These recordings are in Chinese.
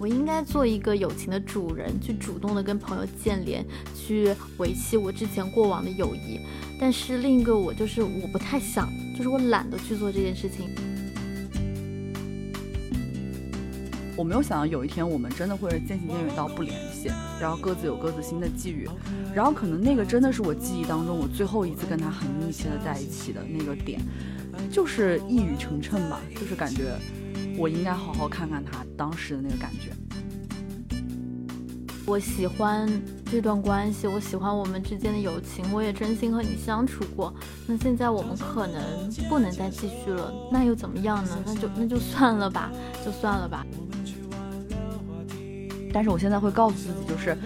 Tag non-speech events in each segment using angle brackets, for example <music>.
我应该做一个友情的主人，去主动的跟朋友建联，去维系我之前过往的友谊。但是另一个我就是我不太想，就是我懒得去做这件事情。我没有想到有一天我们真的会渐行渐远到不联系，然后各自有各自新的际遇，然后可能那个真的是我记忆当中我最后一次跟他很密切的在一起的那个点，就是一语成谶吧，就是感觉我应该好好看看他当时的那个感觉。我喜欢这段关系，我喜欢我们之间的友情，我也真心和你相处过。那现在我们可能不能再继续了，那又怎么样呢？那就那就算了吧，就算了吧。但是我现在会告诉自己，就是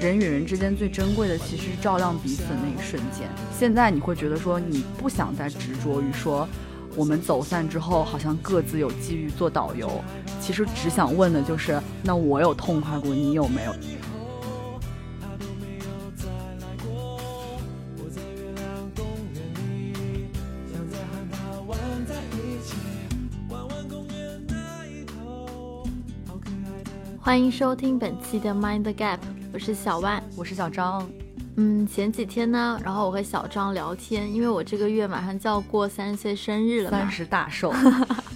人与人之间最珍贵的，其实是照亮彼此的那一瞬间。现在你会觉得说，你不想再执着于说，我们走散之后好像各自有机遇做导游。其实只想问的就是，那我有痛快过，你有没有？欢迎收听本期的 Mind Gap，我是小万，我是小张。嗯，前几天呢，然后我和小张聊天，因为我这个月马上就要过三十岁生日了三十大寿。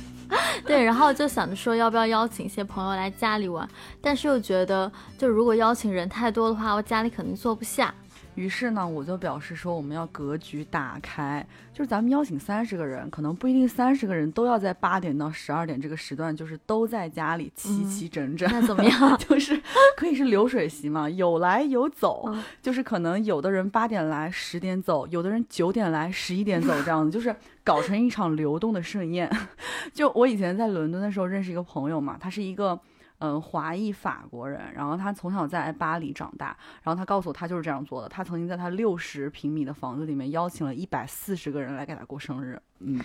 <laughs> 对，然后就想着说要不要邀请一些朋友来家里玩，但是又觉得，就如果邀请人太多的话，我家里肯定坐不下。于是呢，我就表示说，我们要格局打开，就是咱们邀请三十个人，可能不一定三十个人都要在八点到十二点这个时段，就是都在家里齐齐整整。那怎么样？<laughs> 就是可以是流水席嘛，有来有走，就是可能有的人八点来十点走，有的人九点来十一点走，这样子，就是搞成一场流动的盛宴。<laughs> 就我以前在伦敦的时候认识一个朋友嘛，他是一个。嗯，华裔法国人，然后他从小在巴黎长大，然后他告诉我，他就是这样做的。他曾经在他六十平米的房子里面邀请了一百四十个人来给他过生日。嗯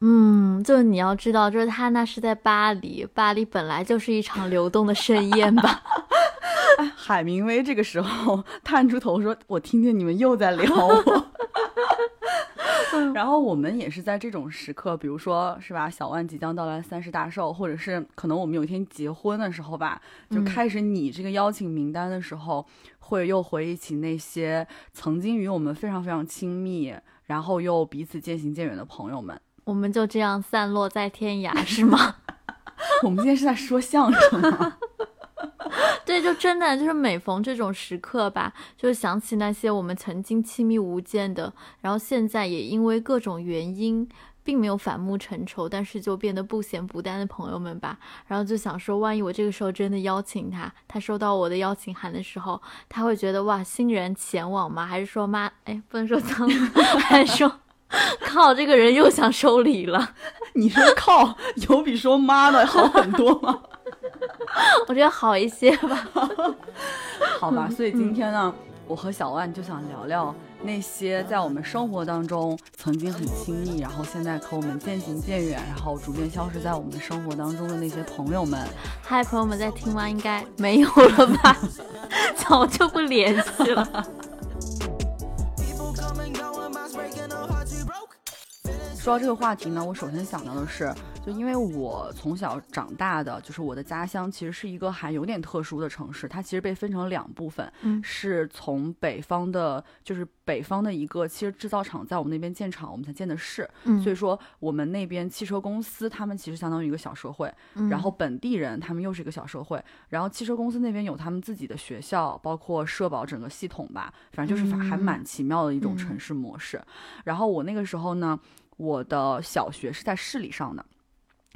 嗯，就是你要知道，就是他那是在巴黎，巴黎本来就是一场流动的盛宴吧。<laughs> 海明威这个时候 <laughs> 探出头说：“我听见你们又在聊我。” <laughs> 然后我们也是在这种时刻，比如说是吧，小万即将到来三十大寿，或者是可能我们有一天结婚的时候吧，就开始拟这个邀请名单的时候，会又回忆起那些曾经与我们非常非常亲密，然后又彼此渐行渐远的朋友们。我们就这样散落在天涯，是吗？<laughs> 我们今天是在说相声吗？<laughs> 对，就真的就是每逢这种时刻吧，就想起那些我们曾经亲密无间的，然后现在也因为各种原因，并没有反目成仇，但是就变得不咸不淡的朋友们吧。然后就想说，万一我这个时候真的邀请他，他收到我的邀请函的时候，他会觉得哇，欣然前往吗？还是说妈，哎，不能说脏，<laughs> 还是说靠，这个人又想收礼了？<laughs> 你说靠，有比说妈的好很多吗？<laughs> 我觉得好一些吧，<laughs> 好吧。所以今天呢，我和小万就想聊聊那些在我们生活当中曾经很亲密，然后现在和我们渐行渐远，然后逐渐消失在我们生活当中的那些朋友们。嗨，朋友们在听吗？应该没有了吧？<laughs> 早就不联系了。说到这个话题呢，我首先想到的是。就因为我从小长大的，就是我的家乡，其实是一个还有点特殊的城市。它其实被分成两部分，嗯，是从北方的，就是北方的一个汽车制造厂在我们那边建厂，我们才建的市。嗯，所以说我们那边汽车公司，他们其实相当于一个小社会。嗯，然后本地人他们又是一个小社会。然后汽车公司那边有他们自己的学校，包括社保整个系统吧，反正就是还蛮奇妙的一种城市模式。然后我那个时候呢，我的小学是在市里上的。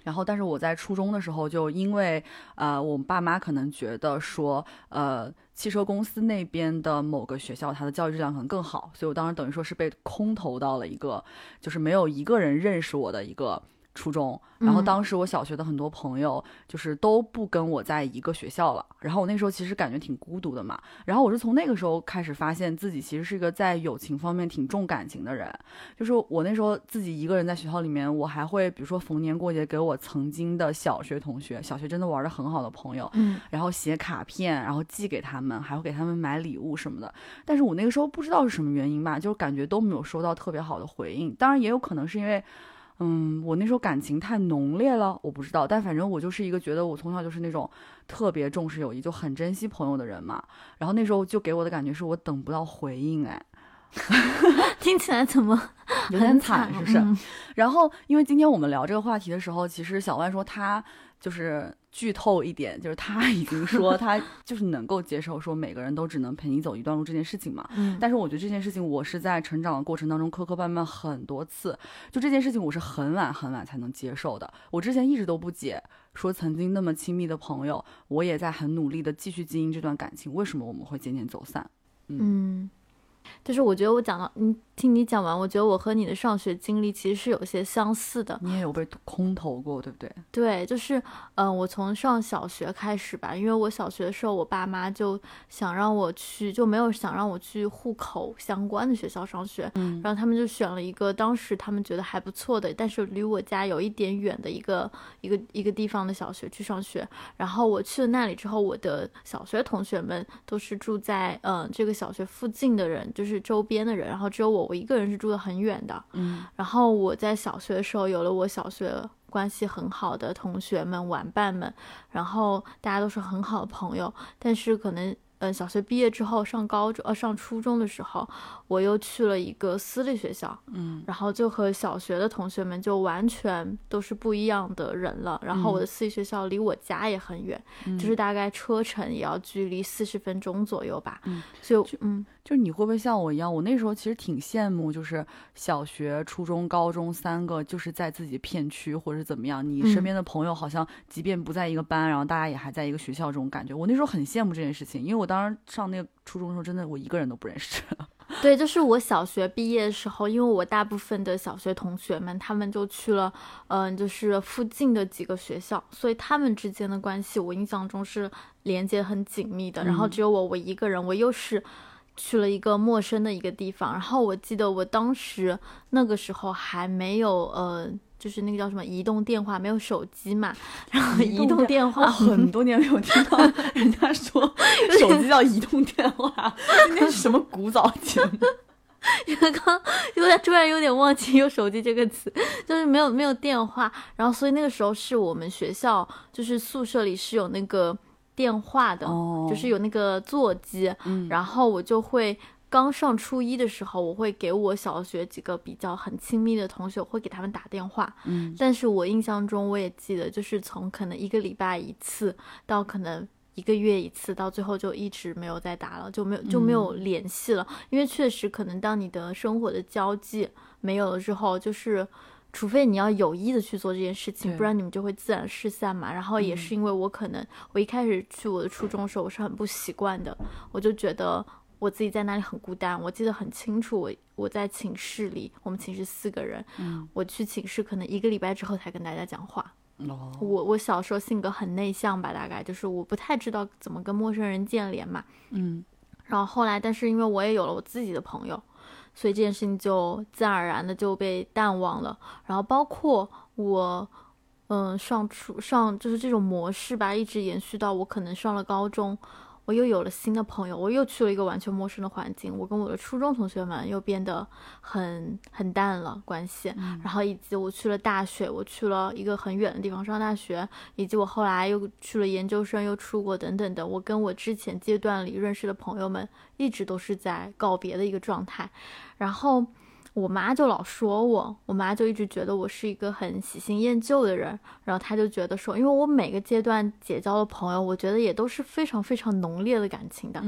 然后，但是我在初中的时候，就因为，呃，我爸妈可能觉得说，呃，汽车公司那边的某个学校，它的教育质量可能更好，所以我当时等于说是被空投到了一个，就是没有一个人认识我的一个。初中，然后当时我小学的很多朋友就是都不跟我在一个学校了，然后我那时候其实感觉挺孤独的嘛。然后我是从那个时候开始发现自己其实是一个在友情方面挺重感情的人，就是我那时候自己一个人在学校里面，我还会比如说逢年过节给我曾经的小学同学，小学真的玩的很好的朋友，嗯，然后写卡片，然后寄给他们，还会给他们买礼物什么的。但是我那个时候不知道是什么原因吧，就是感觉都没有收到特别好的回应。当然也有可能是因为。嗯，我那时候感情太浓烈了，我不知道，但反正我就是一个觉得我从小就是那种特别重视友谊，就很珍惜朋友的人嘛。然后那时候就给我的感觉是我等不到回应，哎，<laughs> 听起来怎么 <laughs> 有点惨，是不是？然后因为今天我们聊这个话题的时候，其实小万说他就是。剧透一点，就是他已经说 <laughs> 他就是能够接受说每个人都只能陪你走一段路这件事情嘛。嗯。但是我觉得这件事情我是在成长的过程当中磕磕绊绊很多次，就这件事情我是很晚很晚才能接受的。我之前一直都不解，说曾经那么亲密的朋友，我也在很努力的继续经营这段感情，为什么我们会渐渐走散？嗯。就是我觉得我讲到你听你讲完，我觉得我和你的上学经历其实是有些相似的。你也有被空投过，对不对？对，就是嗯，我从上小学开始吧，因为我小学的时候，我爸妈就想让我去，就没有想让我去户口相关的学校上学，嗯，然后他们就选了一个当时他们觉得还不错的，但是离我家有一点远的一个一个一个地方的小学去上学。然后我去了那里之后，我的小学同学们都是住在嗯这个小学附近的人。就是周边的人，然后只有我，我一个人是住的很远的。嗯，然后我在小学的时候有了我小学关系很好的同学们、玩伴们，然后大家都是很好的朋友，但是可能。嗯，小学毕业之后上高中，呃，上初中的时候，我又去了一个私立学校，嗯，然后就和小学的同学们就完全都是不一样的人了。然后我的私立学校离我家也很远，就是大概车程也要距离四十分钟左右吧。嗯，所以嗯，就你会不会像我一样？我那时候其实挺羡慕，就是小学、初中、高中三个，就是在自己片区或者是怎么样，你身边的朋友好像即便不在一个班，然后大家也还在一个学校这种感觉。我那时候很羡慕这件事情，因为我。当时上那个初中的时候，真的我一个人都不认识。<laughs> 对，就是我小学毕业的时候，因为我大部分的小学同学们，他们就去了，嗯，就是附近的几个学校，所以他们之间的关系，我印象中是连接很紧密的。然后只有我，我一个人，我又是去了一个陌生的一个地方。然后我记得我当时那个时候还没有，呃。就是那个叫什么移动电话，没有手机嘛，然后移动电话很多年没有听到 <laughs> 人家说 <laughs> 手机叫移动电话，今天是什么古早节目？<laughs> 因为刚因为突然有点忘记有手机这个词，就是没有没有电话，然后所以那个时候是我们学校就是宿舍里是有那个电话的，就是有那个座机，然后我就会。刚上初一的时候，我会给我小学几个比较很亲密的同学，会给他们打电话。嗯，但是我印象中，我也记得，就是从可能一个礼拜一次，到可能一个月一次，到最后就一直没有再打了，就没有就没有联系了。因为确实，可能当你的生活的交际没有了之后，就是除非你要有意的去做这件事情，不然你们就会自然失散嘛。然后也是因为我可能我一开始去我的初中的时候，我是很不习惯的，我就觉得。我自己在那里很孤单，我记得很清楚。我我在寝室里，我们寝室四个人，嗯，我去寝室可能一个礼拜之后才跟大家讲话。哦，我我小时候性格很内向吧，大概就是我不太知道怎么跟陌生人建联嘛。嗯，然后后来，但是因为我也有了我自己的朋友，所以这件事情就自然而然的就被淡忘了。然后包括我，嗯，上初上就是这种模式吧，一直延续到我可能上了高中。我又有了新的朋友，我又去了一个完全陌生的环境，我跟我的初中同学们又变得很很淡了关系，然后以及我去了大学，我去了一个很远的地方上大学，以及我后来又去了研究生，又出国等等的，我跟我之前阶段里认识的朋友们一直都是在告别的一个状态，然后。我妈就老说我，我妈就一直觉得我是一个很喜新厌旧的人，然后她就觉得说，因为我每个阶段结交的朋友，我觉得也都是非常非常浓烈的感情的。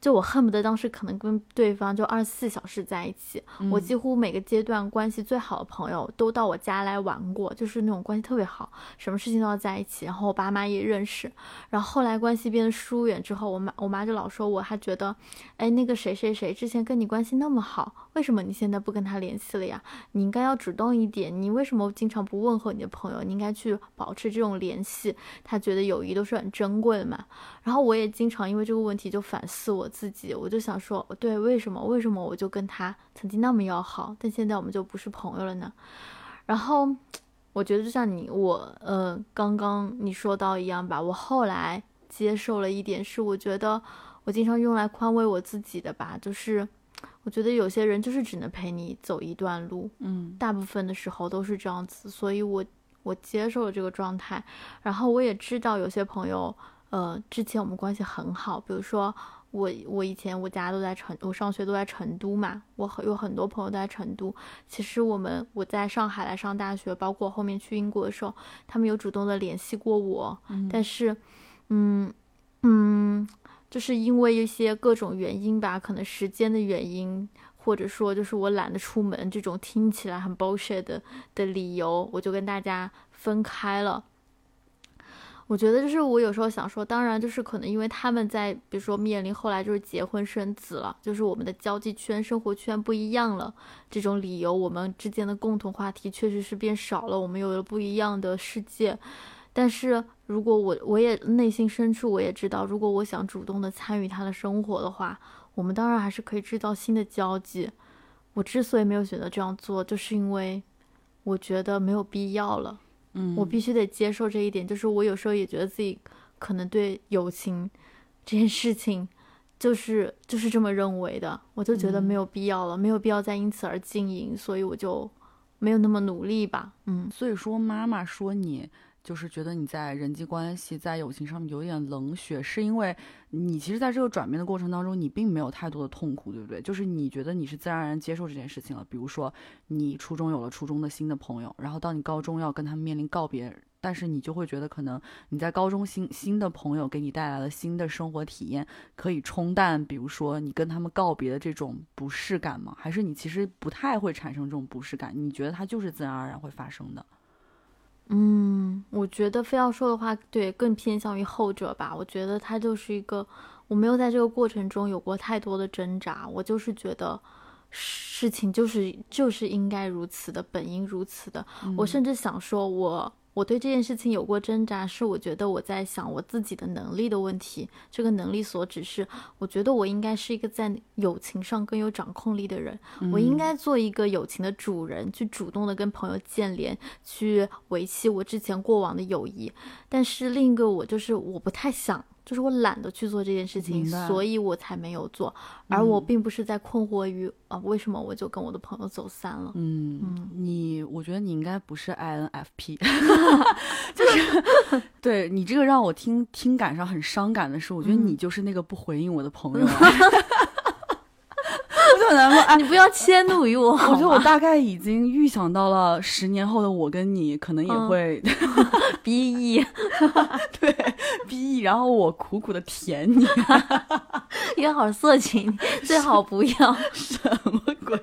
就我恨不得当时可能跟对方就二十四小时在一起，我几乎每个阶段关系最好的朋友都到我家来玩过，就是那种关系特别好，什么事情都要在一起。然后我爸妈也认识，然后后来关系变得疏远之后，我妈我妈就老说我，还觉得，哎，那个谁谁谁之前跟你关系那么好，为什么你现在不跟他联系了呀？你应该要主动一点，你为什么经常不问候你的朋友？你应该去保持这种联系。他觉得友谊都是很珍贵的嘛。然后我也经常因为这个问题就反思我自己，我就想说，对，为什么为什么我就跟他曾经那么要好，但现在我们就不是朋友了呢？然后我觉得就像你我呃刚刚你说到一样吧，我后来接受了一点是，我觉得我经常用来宽慰我自己的吧，就是我觉得有些人就是只能陪你走一段路，嗯大部分的时候都是这样子，所以我我接受了这个状态，然后我也知道有些朋友，呃，之前我们关系很好，比如说我我以前我家都在成，我上学都在成都嘛，我很有很多朋友都在成都。其实我们我在上海来上大学，包括后面去英国的时候，他们有主动的联系过我，但是，嗯嗯，就是因为一些各种原因吧，可能时间的原因。或者说，就是我懒得出门这种听起来很 bullshit 的的理由，我就跟大家分开了。我觉得就是我有时候想说，当然就是可能因为他们在，比如说面临后来就是结婚生子了，就是我们的交际圈、生活圈不一样了，这种理由，我们之间的共同话题确实是变少了，我们有了不一样的世界。但是如果我我也内心深处我也知道，如果我想主动的参与他的生活的话，我们当然还是可以制造新的交际。我之所以没有选择这样做，就是因为我觉得没有必要了。嗯，我必须得接受这一点，就是我有时候也觉得自己可能对友情这件事情，就是就是这么认为的，我就觉得没有必要了，没有必要再因此而经营，所以我就没有那么努力吧。嗯，所以说妈妈说你。就是觉得你在人际关系、在友情上面有点冷血，是因为你其实在这个转变的过程当中，你并没有太多的痛苦，对不对？就是你觉得你是自然而然接受这件事情了。比如说，你初中有了初中的新的朋友，然后到你高中要跟他们面临告别，但是你就会觉得可能你在高中新新的朋友给你带来了新的生活体验，可以冲淡，比如说你跟他们告别的这种不适感吗？还是你其实不太会产生这种不适感？你觉得它就是自然而然会发生的？嗯，我觉得非要说的话，对，更偏向于后者吧。我觉得他就是一个，我没有在这个过程中有过太多的挣扎，我就是觉得事情就是就是应该如此的，本应如此的。我甚至想说，我。我对这件事情有过挣扎，是我觉得我在想我自己的能力的问题。这个能力所指是，我觉得我应该是一个在友情上更有掌控力的人，我应该做一个友情的主人，去主动的跟朋友建联，去维系我之前过往的友谊。但是另一个我就是我不太想。就是我懒得去做这件事情，所以我才没有做。而我并不是在困惑于啊，为什么我就跟我的朋友走散了？嗯，你，我觉得你应该不是 INFP，<laughs> 就是对你这个让我听听感上很伤感的是，我觉得你就是那个不回应我的朋友。<laughs> 我 <laughs> 就很难过，你不要迁怒于我。<laughs> 我觉得我大概已经预想到了十年后的我跟你可能也会 <laughs> B E，<laughs> 对 B E，然后我苦苦的舔你，约好色情，最好不要。什么鬼？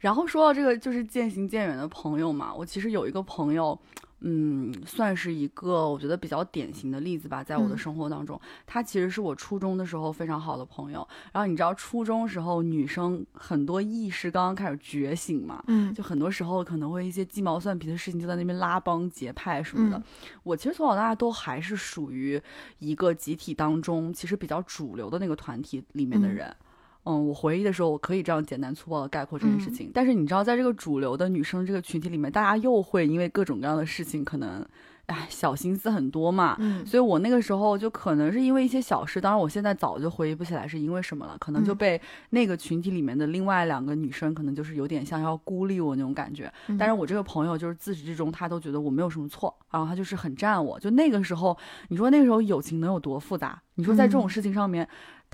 然后说到这个，就是渐行渐远的朋友嘛，我其实有一个朋友。嗯，算是一个我觉得比较典型的例子吧，在我的生活当中，他其实是我初中的时候非常好的朋友。然后你知道，初中时候女生很多意识刚刚开始觉醒嘛，嗯，就很多时候可能会一些鸡毛蒜皮的事情就在那边拉帮结派什么的。我其实从小到大都还是属于一个集体当中其实比较主流的那个团体里面的人。嗯，我回忆的时候，我可以这样简单粗暴的概括这件事情。但是你知道，在这个主流的女生这个群体里面，大家又会因为各种各样的事情，可能，哎，小心思很多嘛。嗯，所以我那个时候就可能是因为一些小事，当然我现在早就回忆不起来是因为什么了，可能就被那个群体里面的另外两个女生，可能就是有点像要孤立我那种感觉。但是我这个朋友就是自始至终，他都觉得我没有什么错，然后他就是很站我。就那个时候，你说那个时候友情能有多复杂？你说在这种事情上面。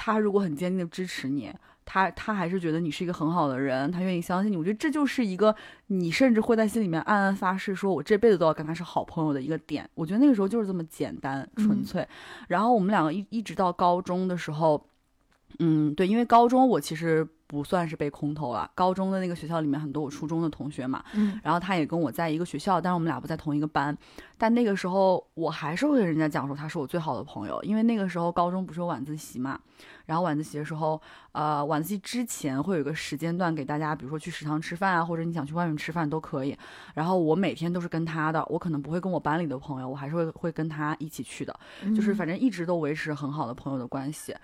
他如果很坚定的支持你，他他还是觉得你是一个很好的人，他愿意相信你。我觉得这就是一个你甚至会在心里面暗暗发誓，说我这辈子都要跟他是好朋友的一个点。我觉得那个时候就是这么简单纯粹。然后我们两个一一直到高中的时候，嗯，对，因为高中我其实。不算是被空投了。高中的那个学校里面很多我初中的同学嘛，嗯，然后他也跟我在一个学校，但是我们俩不在同一个班。但那个时候我还是会跟人家讲说他是我最好的朋友，因为那个时候高中不是有晚自习嘛，然后晚自习的时候，呃，晚自习之前会有一个时间段给大家，比如说去食堂吃饭啊，或者你想去外面吃饭都可以。然后我每天都是跟他的，我可能不会跟我班里的朋友，我还是会会跟他一起去的，就是反正一直都维持很好的朋友的关系。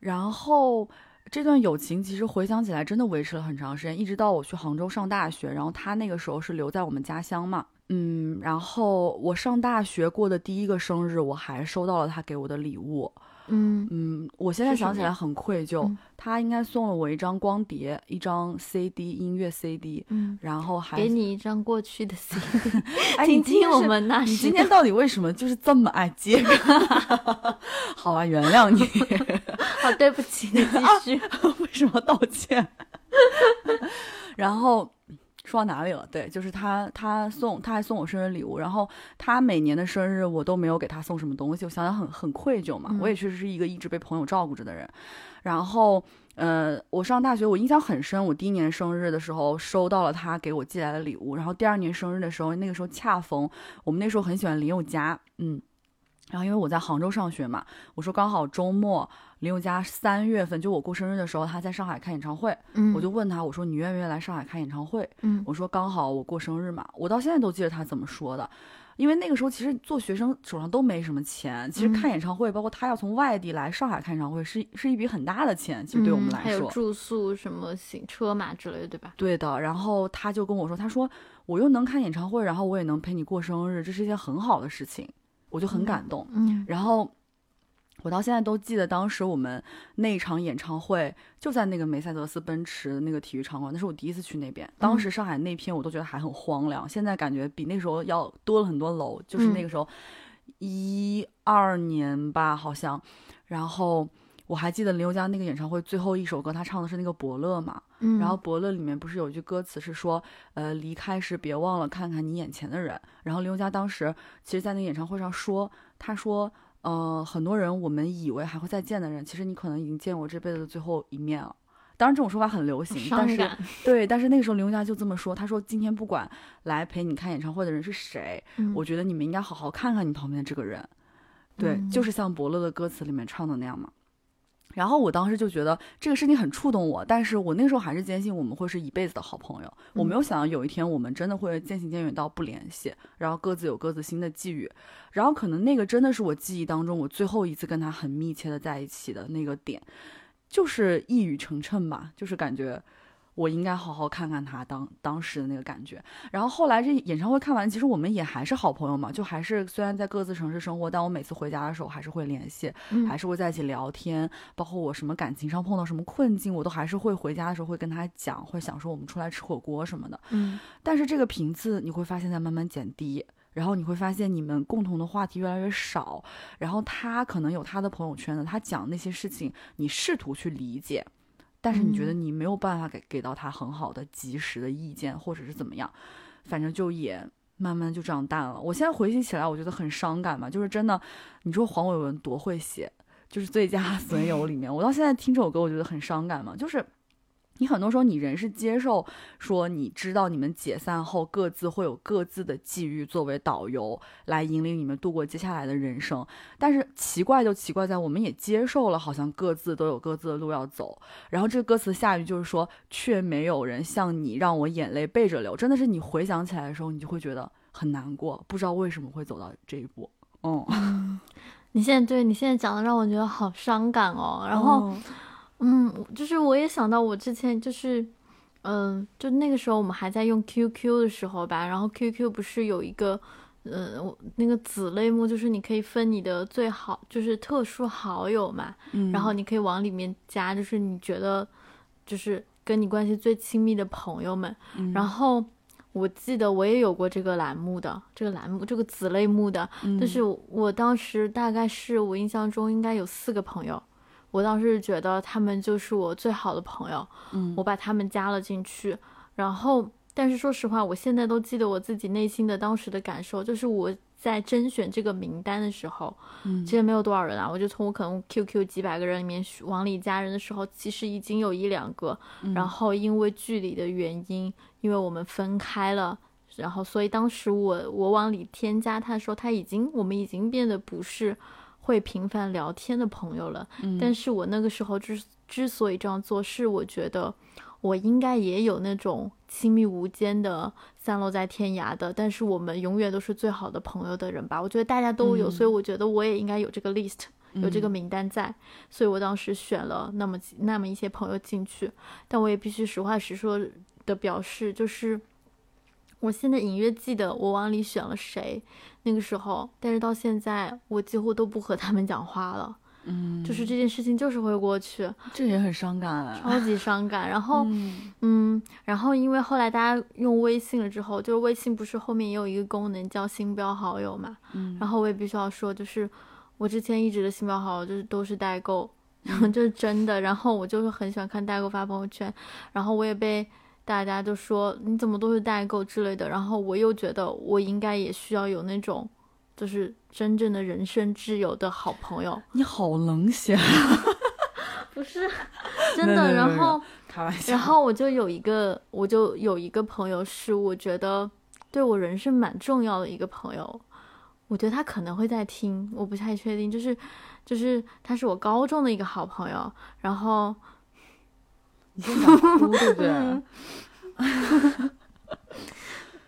然后。这段友情其实回想起来，真的维持了很长时间，一直到我去杭州上大学。然后他那个时候是留在我们家乡嘛，嗯，然后我上大学过的第一个生日，我还收到了他给我的礼物。嗯嗯，我现在想起来很愧疚，嗯他应该送了我一张光碟，一张 CD 音乐 CD，嗯，然后还给你一张过去的 CD，<laughs> 哎，听听我们那时你今天到底为什么就是这么爱接梗？<laughs> 好啊，原谅你。<laughs> 好，对不起，你继续。为什么道歉？然后说到哪里了？对，就是他，他送，他还送我生日礼物。然后他每年的生日我都没有给他送什么东西，我想想很很愧疚嘛。嗯我也确实是一个一直被朋友照顾着的人。然后，呃，我上大学我印象很深，我第一年生日的时候收到了他给我寄来的礼物。然后第二年生日的时候，那个时候恰逢我们那时候很喜欢林宥嘉，嗯。然后因为我在杭州上学嘛，我说刚好周末林宥嘉三月份就我过生日的时候，他在上海开演唱会，嗯，我就问他，我说你愿不愿意来上海开演唱会？嗯我说刚好我过生日嘛，我到现在都记得他怎么说的，因为那个时候其实做学生手上都没什么钱，其实嗯看演唱会，包括他要从外地来上海看演唱会，是是一笔很大的钱，其实对我们嗯来说。还有住宿什么行车嘛之类的，对吧？对的，然后他就跟我说，他说我又能看演唱会，然后我也能陪你过生日，这是一件很好的事情，我就很感动。嗯然后我到现在都记得，当时我们那一场演唱会就在那个梅赛德斯奔驰那个体育场馆，那是我第一次去那边。当时上海那片我都觉得还很荒凉，现在感觉比那时候要多了很多楼。就是那个时候，一二年吧，好像。然后我还记得林宥嘉那个演唱会最后一首歌，他唱的是那个《伯乐》嘛。嗯，然后《伯乐》里面不是有一句歌词是说，呃，离开时别忘了看看你眼前的人。然后林宥嘉当时其实，在那个演唱会上说，他说，呃，很多人我们以为还会再见的人，其实你可能已经见我这辈子的最后一面了。当然，这种说法很流行，但是。对，但是那个时候林宥嘉就这么说，他说今天不管来陪你看演唱会的人是谁，嗯我觉得你们应该好好看看你旁边的这个人。对，嗯就是像伯乐的歌词里面唱的那样嘛。然后我当时就觉得这个事情很触动我，但是我那时候还是坚信我们会是一辈子的好朋友。我没有想到有一天我们真的会渐行渐远到不联系，然后各自有各自新的际遇。然后可能那个真的是我记忆当中我最后一次跟他很密切的在一起的那个点，就是一语成谶吧，就是感觉我应该好好看看他当当时的那个感觉。然后后来这演唱会看完，其实我们也还是好朋友嘛，就还是虽然在各自城市生活，但我每次回家的时候还是会联系，嗯还是会在一起聊天，包括我什么感情上碰到什么困境，我都还是会回家的时候会跟他讲，会想说我们出来吃火锅什么的。嗯但是这个频次你会发现在慢慢减低，然后你会发现你们共同的话题越来越少，然后他可能有他的朋友圈的，他讲那些事情，你试图去理解，但是你觉得嗯你没有办法给给到他很好的及时的意见，或者是怎么样，反正就也。慢慢就这样淡了。我现在回忆起来，我觉得很伤感嘛，就是真的。你说黄伟文多会写，就是《最佳 <laughs> 损友》里面，我到现在听这首歌，我觉得很伤感嘛，就是你很多时候你人是接受说你知道你们解散后各自会有各自的际遇作为导游来引领你们度过接下来的人生，但是奇怪就奇怪在我们也接受了，好像各自都有各自的路要走。然后这个歌词下一句就是说，却没有人像你让我眼泪背着流，真的是你回想起来的时候，你就会觉得很难过，不知道为什么会走到这一步。嗯，嗯，你现在对你现在讲的让我觉得好伤感哦。然后，哦嗯，就是我也想到我之前就是，嗯、就那个时候我们还在用 QQ 的时候吧，然后 QQ 不是有一个，呃，我那个子类目，就是你可以分你的最好就是特殊好友嘛，嗯然后你可以往里面加，就是你觉得就是跟你关系最亲密的朋友们。嗯然后我记得我也有过这个栏目的，这个栏目这个子类目的，嗯就是我当时大概是我印象中应该有四个朋友，我当时觉得他们就是我最好的朋友，嗯我把他们加了进去，然后但是说实话，我现在都记得我自己内心的当时的感受，就是我在甄选这个名单的时候，嗯其实没有多少人啊，我就从我可能 QQ 几百个人里面往里加人的时候，其实已经有一两个，嗯然后因为距离的原因，因为我们分开了。然后，所以当时我我往里添加他的时候，他已经我们已经变得不是会频繁聊天的朋友了。嗯但是我那个时候之之所以这样做，是我觉得我应该也有那种亲密无间的散落在天涯的，但是我们永远都是最好的朋友的人吧。我觉得大家都有，嗯所以我觉得我也应该有这个 list，有这个嗯名单在，所以我当时选了那么几那么一些朋友进去。但我也必须实话实说的表示，就是我现在隐约记得我往里选了谁，那个时候，但是到现在我几乎都不和他们讲话了。<laughs> 嗯，就是这件事情就是会过去，这也很伤感，超级伤感。然后，嗯嗯，然后因为后来大家用微信了之后，就是微信不是后面也有一个功能叫星标好友嘛，嗯，然后我也必须要说，就是我之前一直的星标好友就是都是代购，然 <laughs> 后就是真的，然后我就是很喜欢看代购发朋友圈，然后我也被大家就说你怎么都是代购之类的，然后我又觉得我应该也需要有那种就是真正的人生挚友的好朋友，你好冷血，<laughs> 不是 <laughs> 真的，然后。开玩笑。然后我就有一个，我就有一个朋友，是我觉得对我人生蛮重要的一个朋友。我觉得他可能会在听，我不太确定。就是，就是他是我高中的一个好朋友。然后，你在想哭对不对？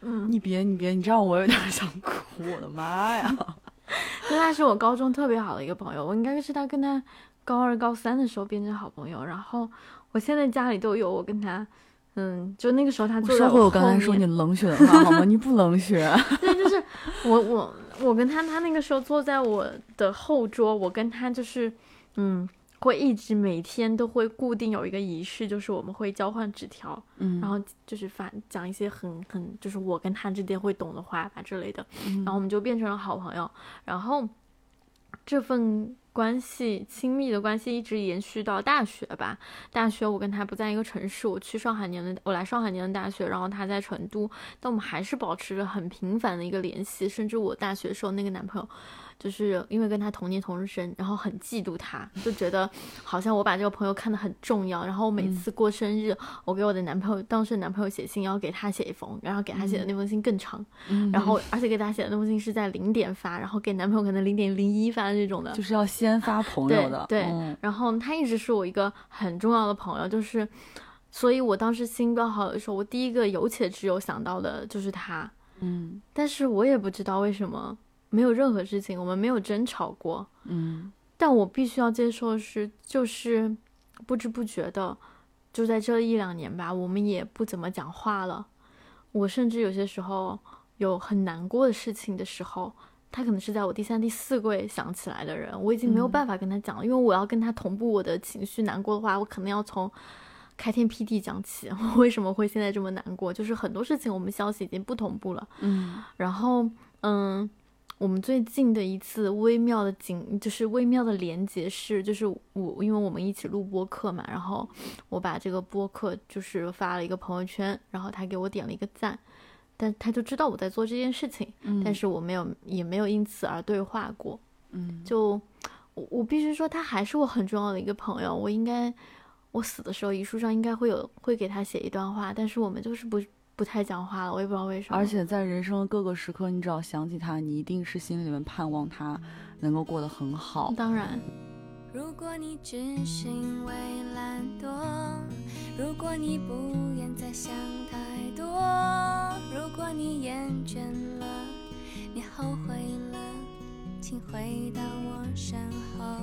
嗯，你别，你别，你这样我有点想哭。我的妈呀！就他是我高中特别好的一个朋友，我应该是他跟他高二、高三的时候变成好朋友。然后。我现在家里都有我跟他，嗯，就那个时候他坐在我我刚才说你冷血的话好吗？你不冷血。<laughs> 对，就是我我我跟他，他那个时候坐在我的后桌，我跟他就是，嗯，会一直每天都会固定有一个仪式，就是我们会交换纸条，嗯，然后就是反讲一些很很就是我跟他之间会懂的话吧之类的，然后我们就变成了好朋友，然后这份。关系亲密的关系一直延续到大学吧。大学我跟他不在一个城市，我去上海念的，我来上海念的大学，然后他在成都，但我们还是保持着很频繁的一个联系，甚至我大学时候那个男朋友。就是因为跟他同年同日生，然后很嫉妒他，就觉得好像我把这个朋友看得很重要。然后我每次过生日，我给我的男朋友当时男朋友写信，要给他写一封，然后给他写的那封信更长，然后而且给他写的那封信是在零点发，然后给男朋友可能零点零一发这种的，就是要先发朋友的。<laughs> 对，然后他一直是我一个很重要的朋友，就是，所以我当时新标好友的时候，我第一个有且只有想到的就是他。嗯，但是我也不知道为什么。没有任何事情，我们没有争吵过，嗯，但我必须要接受的是，就是不知不觉的，就在这一两年吧，我们也不怎么讲话了。我甚至有些时候有很难过的事情的时候，他可能是在我第三、第四个月想起来的人，我已经没有办法跟他讲了，因为我要跟他同步我的情绪难过的话，我可能要从开天辟地讲起。<laughs> 我为什么会现在这么难过？就是很多事情我们消息已经不同步了，嗯，然后，嗯。我们最近的一次微妙的紧，就是微妙的连接是，就是我，因为我们一起录播客嘛，然后我把这个播客就是发了一个朋友圈，然后他给我点了一个赞，但他就知道我在做这件事情，但是我没有，也没有因此而对话过，嗯，就我我必须说他还是我很重要的一个朋友，我应该我死的时候遗书上应该会有会给他写一段话，但是我们就是不。不太讲话了，我也不知道为什么。而且在人生的各个时刻，你只要想起他，你一定是心里面盼望他能够过得很好。当然。如果你只是因为懒惰，如果你不愿再想太多，如果你厌倦了，你后悔了，请回到我身后。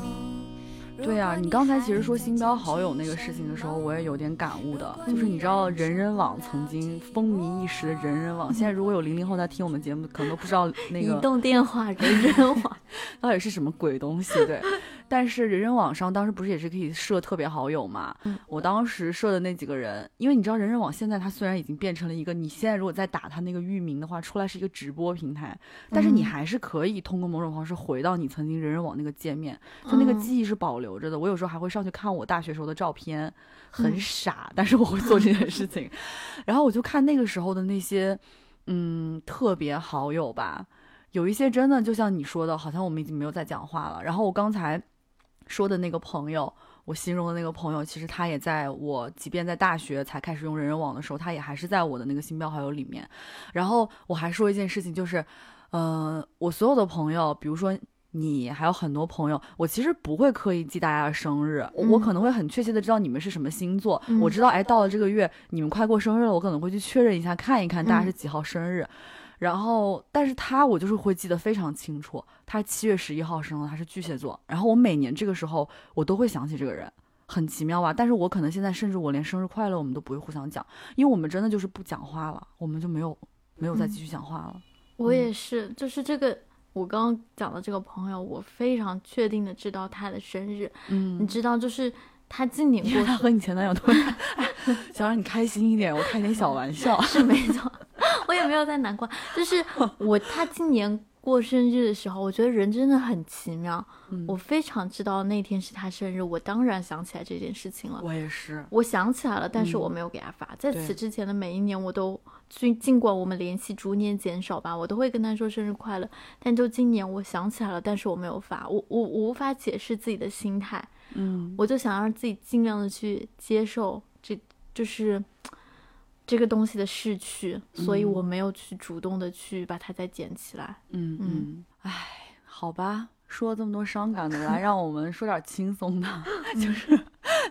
对呀，你刚才其实说新标好友那个事情的时候，我也有点感悟的，就是你知道人人网曾经风靡一时的人人网，现在如果有零零后在听我们节目，可能都不知道那个移动电话人人网 <laughs> 到底是什么鬼东西，对。但是人人网上当时不是也是可以设特别好友嘛？我当时设的那几个人，因为你知道人人网现在它虽然已经变成了一个，你现在如果再打它那个域名的话，出来是一个直播平台，但是你还是可以通过某种方式回到你曾经人人网那个界面，就那个记忆是保留着的。我有时候还会上去看我大学时候的照片，很傻，但是我会做这件事情。<laughs> 然后我就看那个时候的那些，嗯，特别好友吧，有一些真的就像你说的，好像我们已经没有在讲话了。然后我刚才。说的那个朋友，我形容的那个朋友，其实他也在我，即便在大学才开始用人人网的时候，他也还是在我的那个新标好友里面。然后我还说一件事情，就是，呃，我所有的朋友，比如说你，还有很多朋友，我其实不会刻意记大家的生日，我可能会很确切的知道你们是什么星座，我知道，哎，到了这个月你们快过生日了，我可能会去确认一下，看一看大家是几号生日。然后，但是他我就是会记得非常清楚，他是七月十一号生的，他是巨蟹座。然后我每年这个时候，我都会想起这个人，很奇妙吧？但是我可能现在甚至我连生日快乐我们都不会互相讲，因为我们真的就是不讲话了，我们就没有没有再继续讲话了。我也是，就是这个我刚刚讲的这个朋友，我非常确定的知道他的生日。嗯你嗯，知道，就是他今年过他和你前男友都是，<laughs> <laughs> 想让你开心一点，我开点小玩笑。<laughs> 是没错，我也没有在难过。就是我 <laughs> 他今年过生日的时候，我觉得人真的很奇妙。嗯我非常知道那天是他生日，我当然想起来这件事情了。我也是，我想起来了，但是嗯我没有给他发。在此之前的每一年，我都尽尽管我们联系逐年减少吧，我都会跟他说生日快乐。但就今年我想起来了，但是我没有发。我我我无法解释自己的心态，嗯，我就想让自己尽量的去接受这，就是这个东西的逝去，所以嗯我没有去主动的去把它再捡起来。嗯嗯嗯，唉，好吧，说了这么多伤感的，来让我们说点轻松的。<laughs> 就是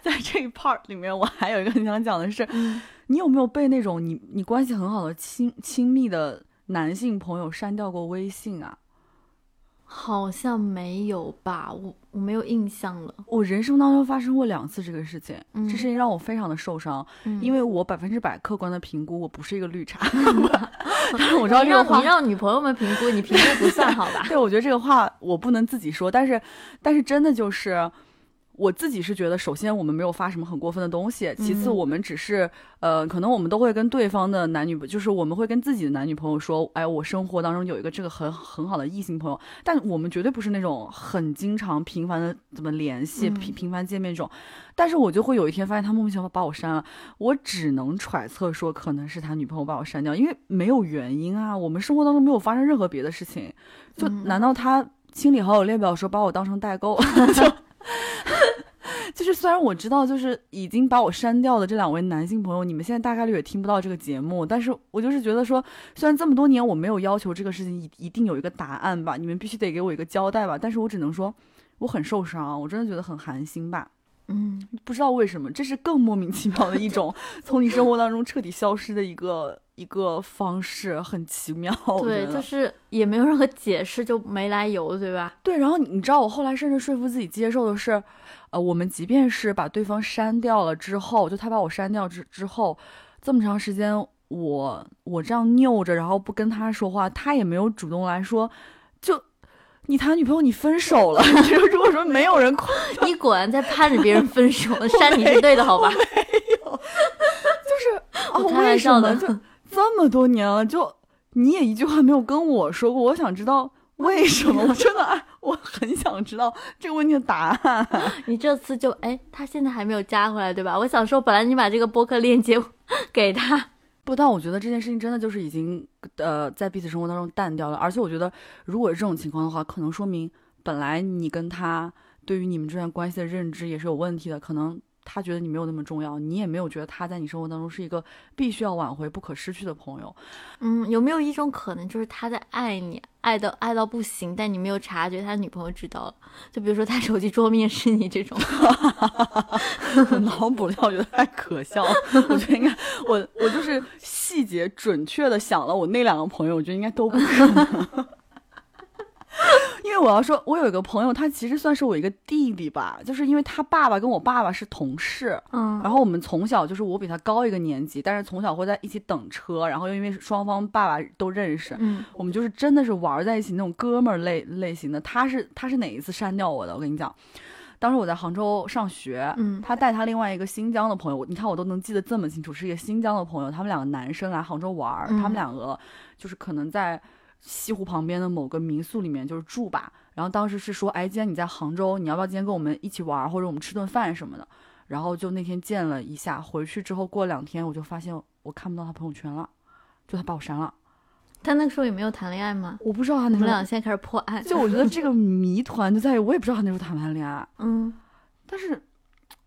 在这一 part 里面，我还有一个很想讲的是，嗯你有没有被那种你你关系很好的亲亲密的男性朋友删掉过微信啊？好像没有吧，我我没有印象了。我人生当中发生过两次这个事情，嗯这事情让我非常的受伤，嗯因为我百分之百客观的评估我不是一个绿茶。<laughs> <laughs> 但是我知道这个话让你让女朋友们评估，你评估不算 <laughs> 好吧？对，我觉得这个话我不能自己说，但是，但是真的就是，我自己是觉得，首先我们没有发什么很过分的东西，其次嗯。我们只是，呃，可能我们都会跟对方的男女，就是我们会跟自己的男女朋友说，哎，我生活当中有一个这个很很好的异性朋友，但我们绝对不是那种很经常频繁的怎么联系、嗯。频频繁见面这种，但是我就会有一天发现他莫名其妙把我删了，我只能揣测说可能是他女朋友把我删掉，因为没有原因啊，我们生活当中没有发生任何别的事情，就嗯。难道他清理好友列表说把我当成代购，<laughs> 就就是虽然我知道就是已经把我删掉的这两位男性朋友，你们现在大概率也听不到这个节目，但是我就是觉得说，虽然这么多年我没有要求这个事情一一定有一个答案吧，你们必须得给我一个交代吧，但是我只能说我很受伤，我真的觉得很寒心吧。嗯，不知道为什么，这是更莫名其妙的一种 <laughs> 从你生活当中彻底消失的一个一个方式，很奇妙。对，就是也没有任何解释，就没来由，对吧？对，然后你你知道，我后来甚至说服自己接受的是，呃，我们即便是把对方删掉了之后，就他把我删掉之之后，这么长时间，我我这样拗着，然后不跟他说话，他也没有主动来说，就你谈女朋友，你分手了。<laughs> 就是如果说没有人夸 <laughs> 你果然在盼着别人分手，<laughs> 删你是对的，好吧？没有就是啊，我开玩为笑的什么就这么多年了，就你也一句话没有跟我说过？我想知道为什么，我真的哎，我很想知道这个问题的答案。你这次就哎，他现在还没有加回来，对吧？我想说，本来你把这个播客链接给他，不，但我觉得这件事情真的就是已经呃在彼此生活当中淡掉了，而且我觉得如果是这种情况的话，可能说明本来你跟他对于你们这段关系的认知也是有问题的，可能。他觉得你没有那么重要，你也没有觉得他在你生活当中是一个必须要挽回、不可失去的朋友。嗯，有没有一种可能，就是他在爱你，爱到爱到不行，但你没有察觉，他女朋友知道了？就比如说他手机桌面是你这种，我 <laughs> 脑补了，我觉得太可笑了。我觉得应该，我我就是细节准确的想了我那两个朋友，我觉得应该都不可能。因为我要说，我有一个朋友，他其实算是我一个弟弟吧，就是因为他爸爸跟我爸爸是同事，嗯然后我们从小就是我比他高一个年级，但是从小会在一起等车，然后又因为双方爸爸都认识，嗯我们就是真的是玩在一起那种哥们儿类类型的。他是他是哪一次删掉我的？我跟你讲，当时我在杭州上学，嗯他带他另外一个新疆的朋友，你看我都能记得这么清楚，是一个新疆的朋友，他们两个男生来杭州玩他们两个就是可能在西湖旁边的某个民宿里面就是住吧。然后当时是说，哎，既然你在杭州，你要不要今天跟我们一起玩，或者我们吃顿饭什么的？然后就那天见了一下，回去之后过两天，我就发现我看不到他朋友圈了，就他把我删了。他那个时候也没有谈恋爱吗？我不知道他那时候你们俩现在开始破案，就我觉得这个谜团就在于，我也不知道他那时候谈不谈恋爱，嗯，但是，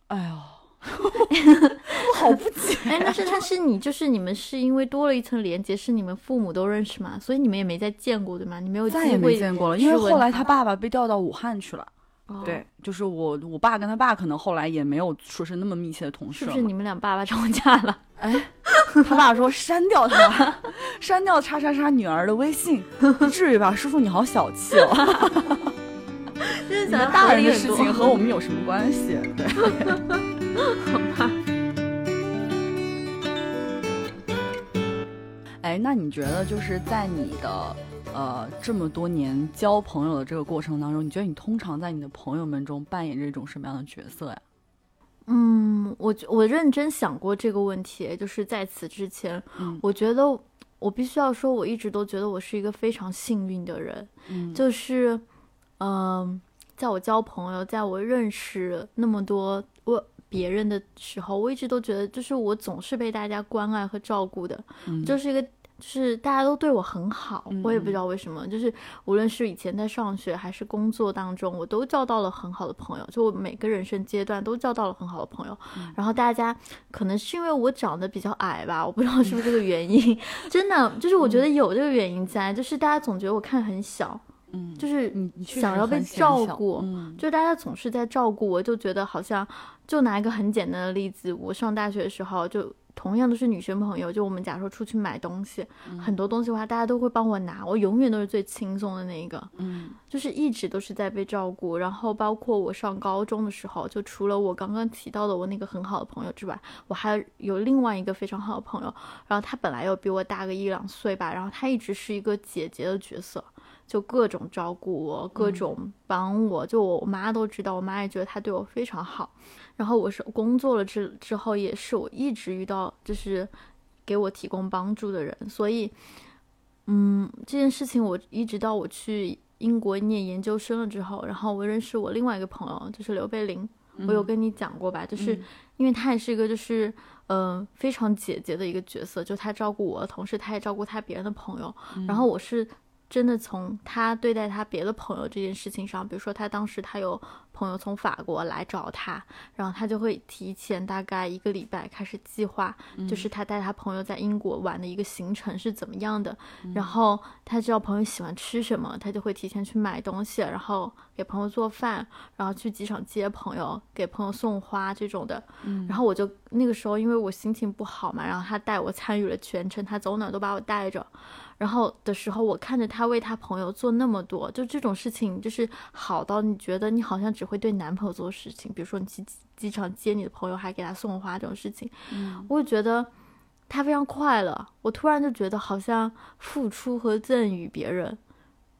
哎呀，<laughs> 我好不解。<laughs> 哎，那是他是你，就是你们是因为多了一层连接，是你们父母都认识嘛，所以你们也没再见过对吗？你没有再也没见过了，因为后来他爸爸被调到武汉去了。哦对，就是我，我爸跟他爸可能后来也没有说是那么密切的同事。是不是你们俩爸爸吵架了？<laughs> 哎，他爸说删掉他，删掉叉叉叉女儿的微信，不至于吧？叔叔你好小气哦。就是你们大想大人的事情和我们有什么关系？对。好吧。哎，那你觉得就是在你的呃这么多年交朋友的这个过程当中，你觉得你通常在你的朋友们中扮演着一种什么样的角色呀？嗯，我我认真想过这个问题，就是在此之前，嗯我觉得我必须要说，我一直都觉得我是一个非常幸运的人，嗯就是，嗯、在我交朋友，在我认识那么多我别人的时候，我一直都觉得，就是我总是被大家关爱和照顾的，嗯就是一个。就是大家都对我很好，嗯我也不知道为什么。就是无论是以前在上学还是工作当中，我都交到了很好的朋友。就我每个人生阶段都交到了很好的朋友。嗯然后大家可能是因为我长得比较矮吧，我不知道是不是这个原因。<laughs> 真的，就是我觉得有这个原因在，就是大家总觉得我看很小，嗯，就是想要被照顾嗯就大家总是在照顾我，就觉得好像，就拿一个很简单的例子，我上大学的时候，就同样都是女生朋友，就我们假如说出去买东西，嗯很多东西的话，大家都会帮我拿，我永远都是最轻松的那一个，嗯就是一直都是在被照顾。然后包括我上高中的时候，就除了我刚刚提到的我那个很好的朋友之外，我还有另外一个非常好的朋友，然后他本来又比我大个一两岁吧，然后他一直是一个姐姐的角色。就各种照顾我，各种帮我，就我妈都知道，我妈也觉得她对我非常好。然后我是工作了之之后，也是我一直遇到就是给我提供帮助的人，所以，嗯，这件事情我一直到我去英国念研究生了之后，然后我认识我另外一个朋友，就是刘贝林，我有跟你讲过吧，就是嗯。因为她也是一个就是嗯、呃非常姐姐的一个角色，就她照顾我的同时，她也照顾她别人的朋友，然后我是。真的从他对待他别的朋友这件事情上，比如说他当时他有朋友从法国来找他，然后他就会提前大概一个礼拜开始计划，就是他带他朋友在英国玩的一个行程是怎么样的，然后他知道朋友喜欢吃什么，他就会提前去买东西，然后给朋友做饭，然后去机场接朋友，给朋友送花这种的。嗯然后我就那个时候因为我心情不好嘛，然后他带我参与了全程，他走哪都把我带着。然后的时候，我看着他为他朋友做那么多，就这种事情，就是好到你觉得你好像只会对男朋友做事情，比如说你去机机场接你的朋友，还给他送花这种事情，嗯我会觉得他非常快乐。我突然就觉得好像付出和赠予别人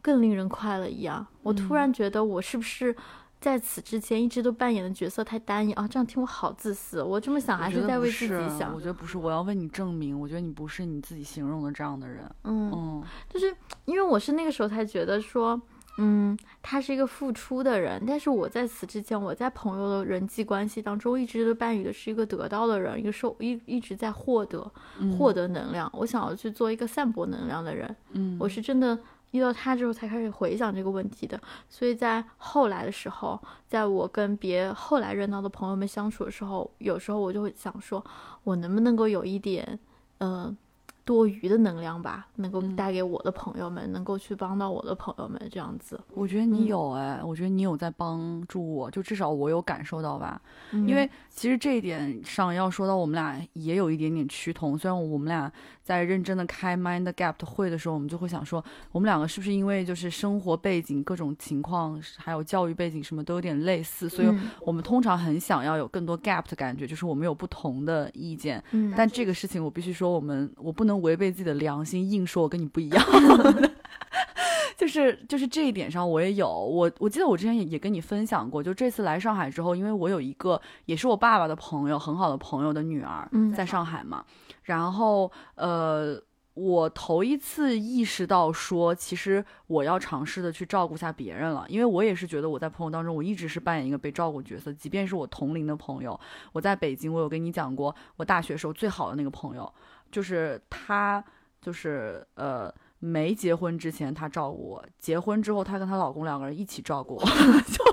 更令人快乐一样。我突然觉得我是不是在此之前一直都扮演的角色太单一啊？这样听我好自私。我这么想还我觉得不在为自己想我。觉得不是，我要为你证明，我觉得你不是你自己形容的这样的人。嗯，嗯就是因为我是那个时候才觉得说。嗯，他是一个付出的人，但是我在此之前，我在朋友的人际关系当中，一直都扮演的是一个得到的人，一个受一一直在获得嗯获得能量。我想要去做一个散播能量的人。嗯，我是真的遇到他之后才开始回想这个问题的，所以在后来的时候，在我跟别后来认到的朋友们相处的时候，有时候我就会想说，我能不能够有一点，呃，多余的能量吧，能够嗯带给我的朋友们，能够去帮到我的朋友们，这样子。我觉得你嗯有哎，我觉得你有在帮助我，就至少我有感受到吧。嗯因为其实这一点上要说到我们俩也有一点点趋同，虽然我们俩在认真的开 Mind Gap 的会的时候，我们就会想说，我们两个是不是因为就是生活背景、各种情况，还有教育背景什么都有点类似，所以嗯我们通常很想要有更多 gap 的感觉，就是我们有不同的意见。嗯，但这个事情我必须说，我们我不能违背自己的良心，硬说我跟你不一样。<laughs> <laughs> 就是就是这一点上我也有，我我记得我之前也也跟你分享过，就这次来上海之后，因为我有一个也是我爸爸的朋友，很好的朋友的女儿嗯在上海嘛，然后呃。我头一次意识到说，其实我要尝试的去照顾下别人了，因为我也是觉得我在朋友当中，我一直是扮演一个被照顾角色，即便是我同龄的朋友，我在北京，我有跟你讲过，我大学时候最好的那个朋友，就是她，就是呃，没结婚之前她照顾我，结婚之后她跟她老公两个人一起照顾我，<laughs> 就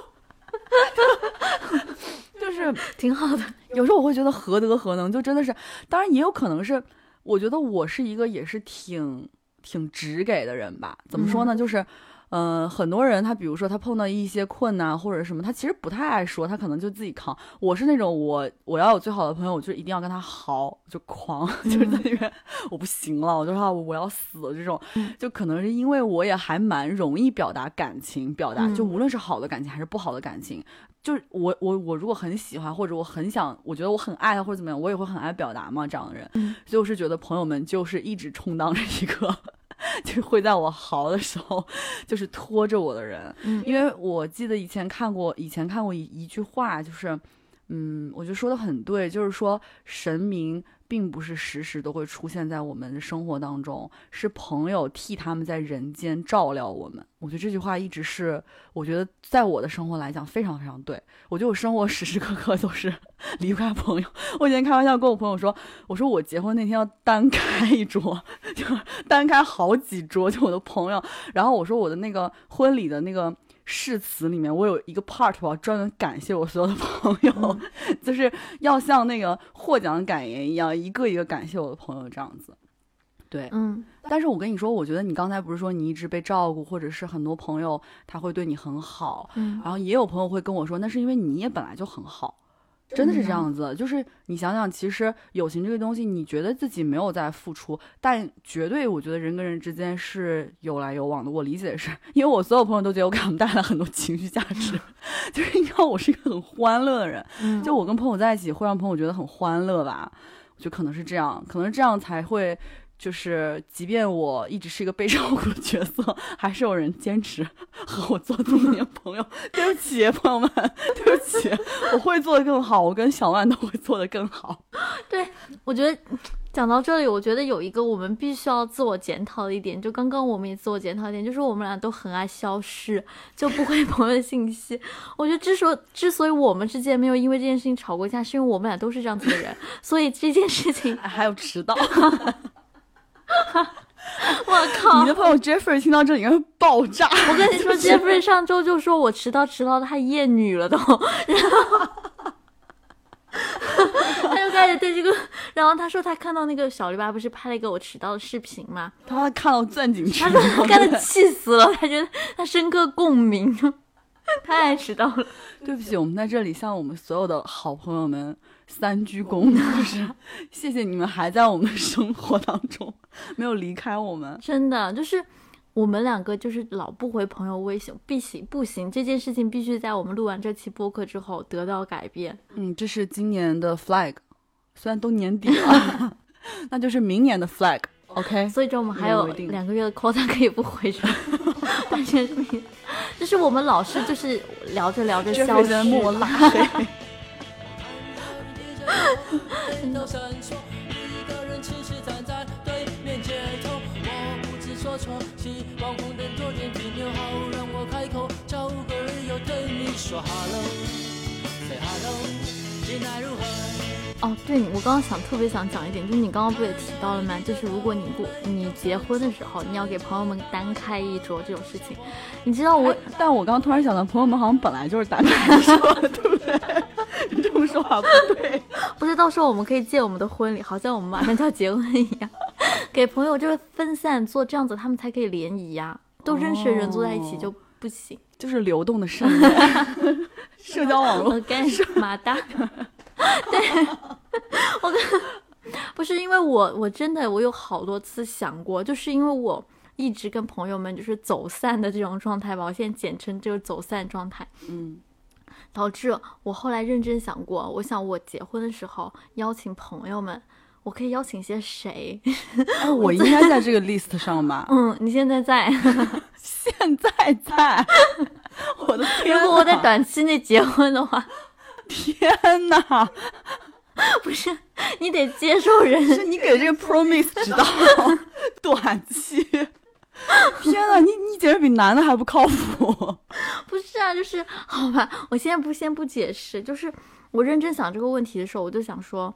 就是挺好的。<laughs> 有时候我会觉得何德何能，就真的是，当然也有可能是，我觉得我是一个也是挺挺直给的人吧。怎么说呢？就是，嗯、很多人他比如说他碰到一些困难或者什么，他其实不太爱说，他可能就自己扛。我是那种我我要有最好的朋友，我就一定要跟他嚎，就狂，<laughs> 就是在那边我不行了，我就说我要死了这种嗯，就可能是因为我也还蛮容易表达感情，表达就嗯无论是好的感情还是不好的感情。就是我我我如果很喜欢或者我很想，我觉得我很爱他或者怎么样，我也会很爱表达嘛，这样的人。嗯所以我是觉得朋友们就是一直充当着一个 <laughs> 就是会在我嚎的时候，就是拖着我的人。嗯因为我记得以前看过，以前看过一一句话，就是，嗯，我觉得说的很对，就是说神明并不是时时都会出现在我们的生活当中，是朋友替他们在人间照料我们。我觉得这句话一直是，我觉得在我的生活来讲非常非常对。我觉得我生活时时刻刻都是 <laughs> 离不开朋友。我以前开玩笑跟我朋友说，我说我结婚那天要单开一桌，就单开好几桌，就我的朋友。然后我说我的那个婚礼的那个誓词里面，我有一个 part 我要专门感谢我所有的朋友，<laughs> 就是要像那个获奖感言一样，一个一个感谢我的朋友这样子。对，嗯但是我跟你说，我觉得你刚才不是说你一直被照顾，或者是很多朋友他会对你很好，嗯然后也有朋友会跟我说，那是因为你也本来就很好。真的是这样子，就是你想想，其实友情这个东西，你觉得自己没有在付出，但绝对我觉得人跟人之间是有来有往的。我理解的是，因为我所有朋友都觉得我给他们带来很多情绪价值，<laughs> 就是你知道我是一个很欢乐的人，嗯，就我跟朋友在一起会让朋友觉得很欢乐吧，我觉得可能是这样，可能这样才会。就是，即便我一直是一个被照顾的角色，还是有人坚持和我做这么年朋友。对不起，朋友们，对不起，我会做的更好，我跟小万都会做的更好。<laughs> 对我觉得讲到这里，我觉得有一个我们必须要自我检讨的一点，就刚刚我们也自我检讨一点，就是我们俩都很爱消失，就不回朋友的信息。我觉得之所之所以我们之间没有因为这件事情吵过架，是因为我们俩都是这样子的人，所以这件事情，哎还有迟到，<laughs> <laughs> 我靠你！的朋友 Jeffrey 听到这里应该会爆炸。我跟你说，Jeffrey 上周就说我迟到，迟到的太厌女了都，然 <laughs> 后他就开始对这个，然后他说他看到那个小篱笆不是拍了一个我迟到的视频嘛，他看到钻井池他，说他看的气死了，他觉得他深刻共鸣，太迟到了。对不起，我们在这里向我们所有的好朋友们三鞠躬，就是谢谢你们还在我们生活当中，<laughs> 没有离开我们。真的就是我们两个就是老不回朋友微信，必行不行，这件事情必须在我们录完这期播客之后得到改变。嗯，这是今年的 flag，虽然都年底了，<laughs> 那就是明年的 flag。OK，所以说我们还有两个月的 quota 可以不回去，但是 <laughs> 就是我们老是就是聊着聊着消默拉黑。<laughs> 哦，对，我刚刚想特别想讲一点，就是你刚刚不也提到了吗？就是如果你不你结婚的时候，你要给朋友们单开一桌这种事情，你知道我、但我刚刚突然想到，朋友们好像本来就是单开说的，<laughs> 对不对？不对。<laughs> 不是到时候我们可以借我们的婚礼，好像我们马上就要结婚一样，给朋友就是分散做这样子，他们才可以联谊呀。都认识的人坐在一起就不行。就是流动的 <laughs> 社交网络。我干马达，<laughs> 对，我跟不是因为我我真的我有好多次想过，就是因为我一直跟朋友们就是走散的这种状态吧，我现在简称就是走散状态，嗯，导致我后来认真想过，我想我结婚的时候邀请朋友们，我可以邀请些谁？哎，<laughs> 我应该在 <laughs> 这个 list 上吧？嗯，你现在在？<laughs> 现在在，我的天！如果我在短期内结婚的话，天呐，不是你得接受人是你给这个 promise 知道短期。<laughs> 天呐，你你简直比男的还不靠谱。<laughs> 不是啊，就是好吧，我现在不先不解释，就是我认真想这个问题的时候，我就想说，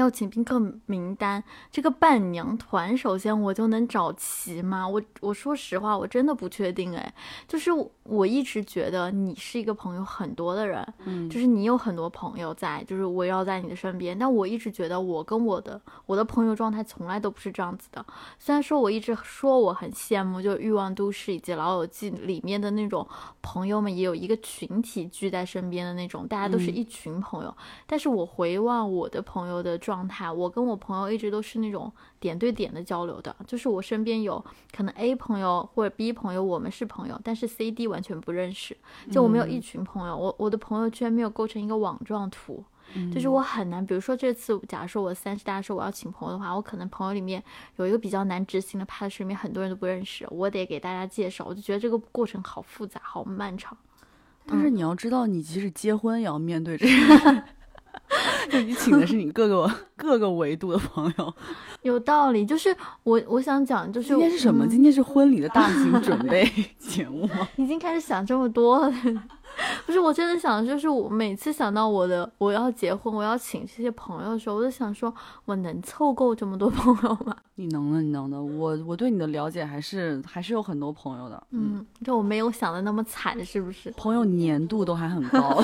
邀请宾客名单这个伴娘团，首先我就能找齐吗？我我说实话，我真的不确定哎，就是我我一直觉得你是一个朋友很多的人，嗯就是你有很多朋友在，就是围绕在你的身边。但我一直觉得我跟我的我的朋友状态从来都不是这样子的。虽然说我一直说我很羡慕，就《欲望都市》以及《老友记》里面的那种朋友们，也有一个群体聚在身边的那种，大家都是嗯一群朋友。但是我回望我的朋友的状态，我跟我朋友一直都是那种点对点的交流的，就是我身边有可能 A 朋友或者 B 朋友，我们是朋友，但是 C、D 完全不认识。就我们有一群朋友，我我的朋友圈没有构成一个网状图，就是我很难，比如说这次，假如说我三十大寿我要请朋友的话，我可能朋友里面有一个比较难执行的 part 是里面很多人都不认识，我得给大家介绍，我就觉得这个过程好复杂，好漫长。但是你要知道，你即使结婚也要面对这 <laughs> 个。<laughs> 就你请的是你各个各个维度的朋友，<laughs> 有道理。就是我我想讲，就是今天是什么？今天是婚礼的大型 <laughs> 准备节目吗？已经开始想这么多了。不是，我真的想，就是我每次想到我的我要结婚，我要请这些朋友的时候，我就想说，我能凑够这么多朋友吗？你能的，你能的。我我对你的了解还是还是有很多朋友的。嗯，就我没有想的那么惨，是不是？朋友粘度都还很高。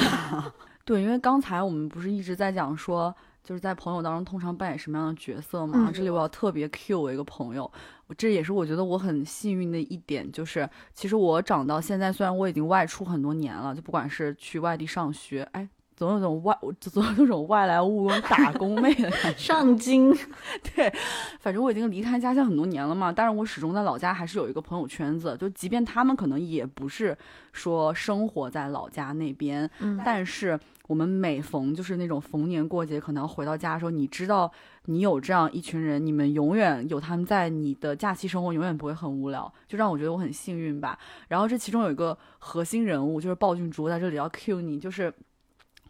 对，因为刚才我们不是一直在讲说，就是在朋友当中通常扮演什么样的角色吗？这里我要特别 cue 我一个朋友，这也是我觉得我很幸运的一点，就是其实我长到现在，虽然我已经外出很多年了，就不管是去外地上学，哎。总有种外，总有那种外来务工打工妹的感觉。上京，<laughs> 对，反正我已经离开家乡很多年了嘛，但是我始终在老家还是有一个朋友圈子，就即便他们可能也不是说生活在老家那边，嗯，但是我们每逢就是那种逢年过节，可能回到家的时候，你知道你有这样一群人，你们永远有他们在，你的假期生活永远不会很无聊，就让我觉得我很幸运吧。然后这其中有一个核心人物就是鲍俊竹，在这里要 cue 你，就是。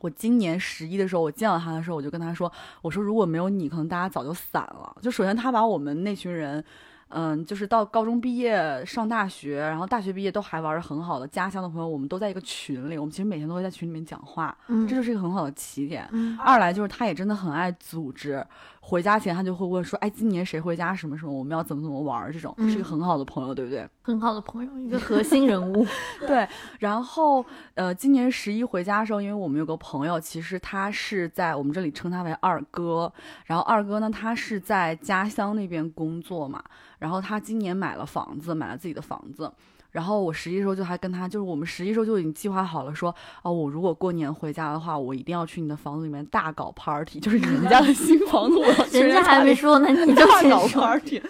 我今年十一的时候，我见到他的时候，我就跟他说：“我说如果没有你，可能大家早就散了。就首先他把我们那群人。”嗯，就是到高中毕业上大学，然后大学毕业都还玩的很好的家乡的朋友，我们都在一个群里。我们其实每天都会在群里面讲话，嗯，这就是一个很好的起点。二来就是他也真的很爱组织，回家前他就会问说，哎，今年谁回家什么什么，我们要怎么怎么玩，这种是一个很好的朋友，对不对？很好的朋友，一个核心人物。<laughs> 对，然后呃，今年十一回家的时候，因为我们有个朋友，其实他是在我们这里称他为二哥，然后二哥呢，他是在家乡那边工作嘛。然后他今年买了房子，买了自己的房子。然后我十一时候就还跟他，就是我们十一时候就已经计划好了，说哦，我如果过年回家的话，我一定要去你的房子里面大搞 party，<laughs> 就是你们家的新房子，我人家还没说呢，你就大搞 party，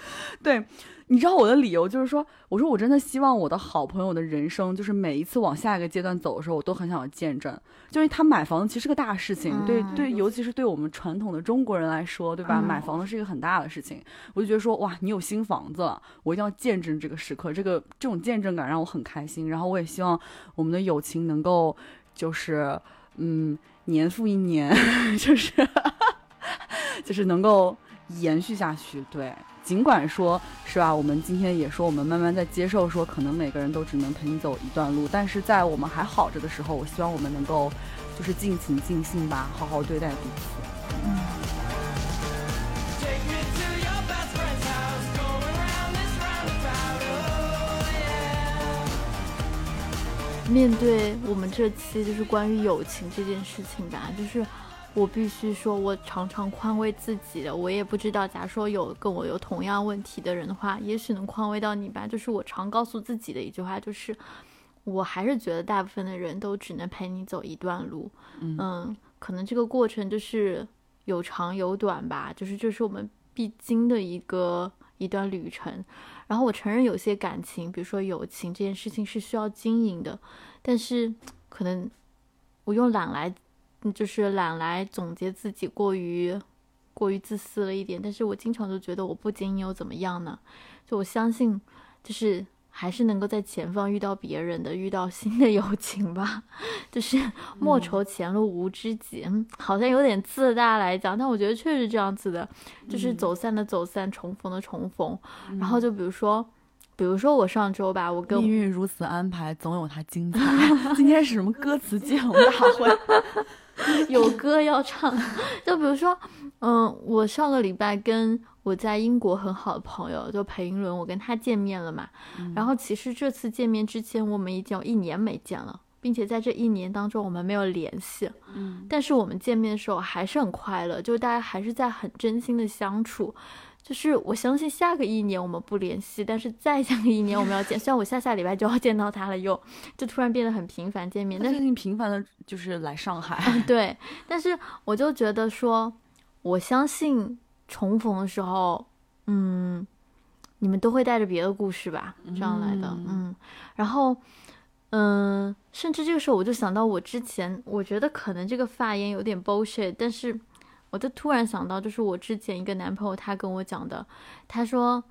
对。你知道我的理由就是说，我说我真的希望我的好朋友的人生，就是每一次往下一个阶段走的时候，我都很想要见证。就是他买房子其实是个大事情，对对，尤其是对我们传统的中国人来说，对吧？买房子是一个很大的事情。我就觉得说，哇，你有新房子了，我一定要见证这个时刻。这个这种见证感让我很开心。然后我也希望我们的友情能够，就是嗯，年复一年，<laughs> 就是 <laughs> 就是能够延续下去。对。尽管说是吧，我们今天也说，我们慢慢在接受，说可能每个人都只能陪你走一段路，但是在我们还好着的时候，我希望我们能够就是尽情尽兴吧，好好对待彼此。嗯。面对我们这期就是关于友情这件事情吧，就是。我必须说，我常常宽慰自己的。我也不知道，假如说有跟我有同样问题的人的话，也许能宽慰到你吧。就是我常告诉自己的一句话，就是我还是觉得大部分的人都只能陪你走一段路。嗯，可能这个过程就是有长有短吧，就是这是我们必经的一个一段旅程。然后我承认，有些感情，比如说友情这件事情是需要经营的，但是可能我用懒来。就是懒来总结自己过于过于自私了一点，但是我经常都觉得我不经营又怎么样呢？就我相信，就是还是能够在前方遇到别人的，遇到新的友情吧。就是莫愁前路无知己，好像有点自大来讲，但我觉得确实这样子的，就是走散的走散，重逢的重逢。然后就比如说。比如说我上周吧，我跟命运如此安排，总有它精彩。<laughs> 今天是什么歌词接龙大会？<laughs> 有歌要唱。就比如说，嗯，我上个礼拜跟我在英国很好的朋友，就裴英伦，我跟他见面了嘛。然后其实这次见面之前，我们已经有一年没见了，并且在这一年当中我们没有联系。嗯，但是我们见面的时候还是很快乐，就是大家还是在很真心的相处。就是我相信下个一年我们不联系，但是再下个一年我们要见。<laughs> 虽然我下下礼拜就要见到他了，又就突然变得很频繁见面。但是你频繁的就是来上海。对，但是我就觉得说，我相信重逢的时候，嗯，你们都会带着别的故事吧，这样来的。嗯，然后，嗯，甚至这个时候我就想到我之前，我觉得可能这个发言有点 bullshit，但是我就突然想到，就是我之前一个男朋友他跟我讲的，他说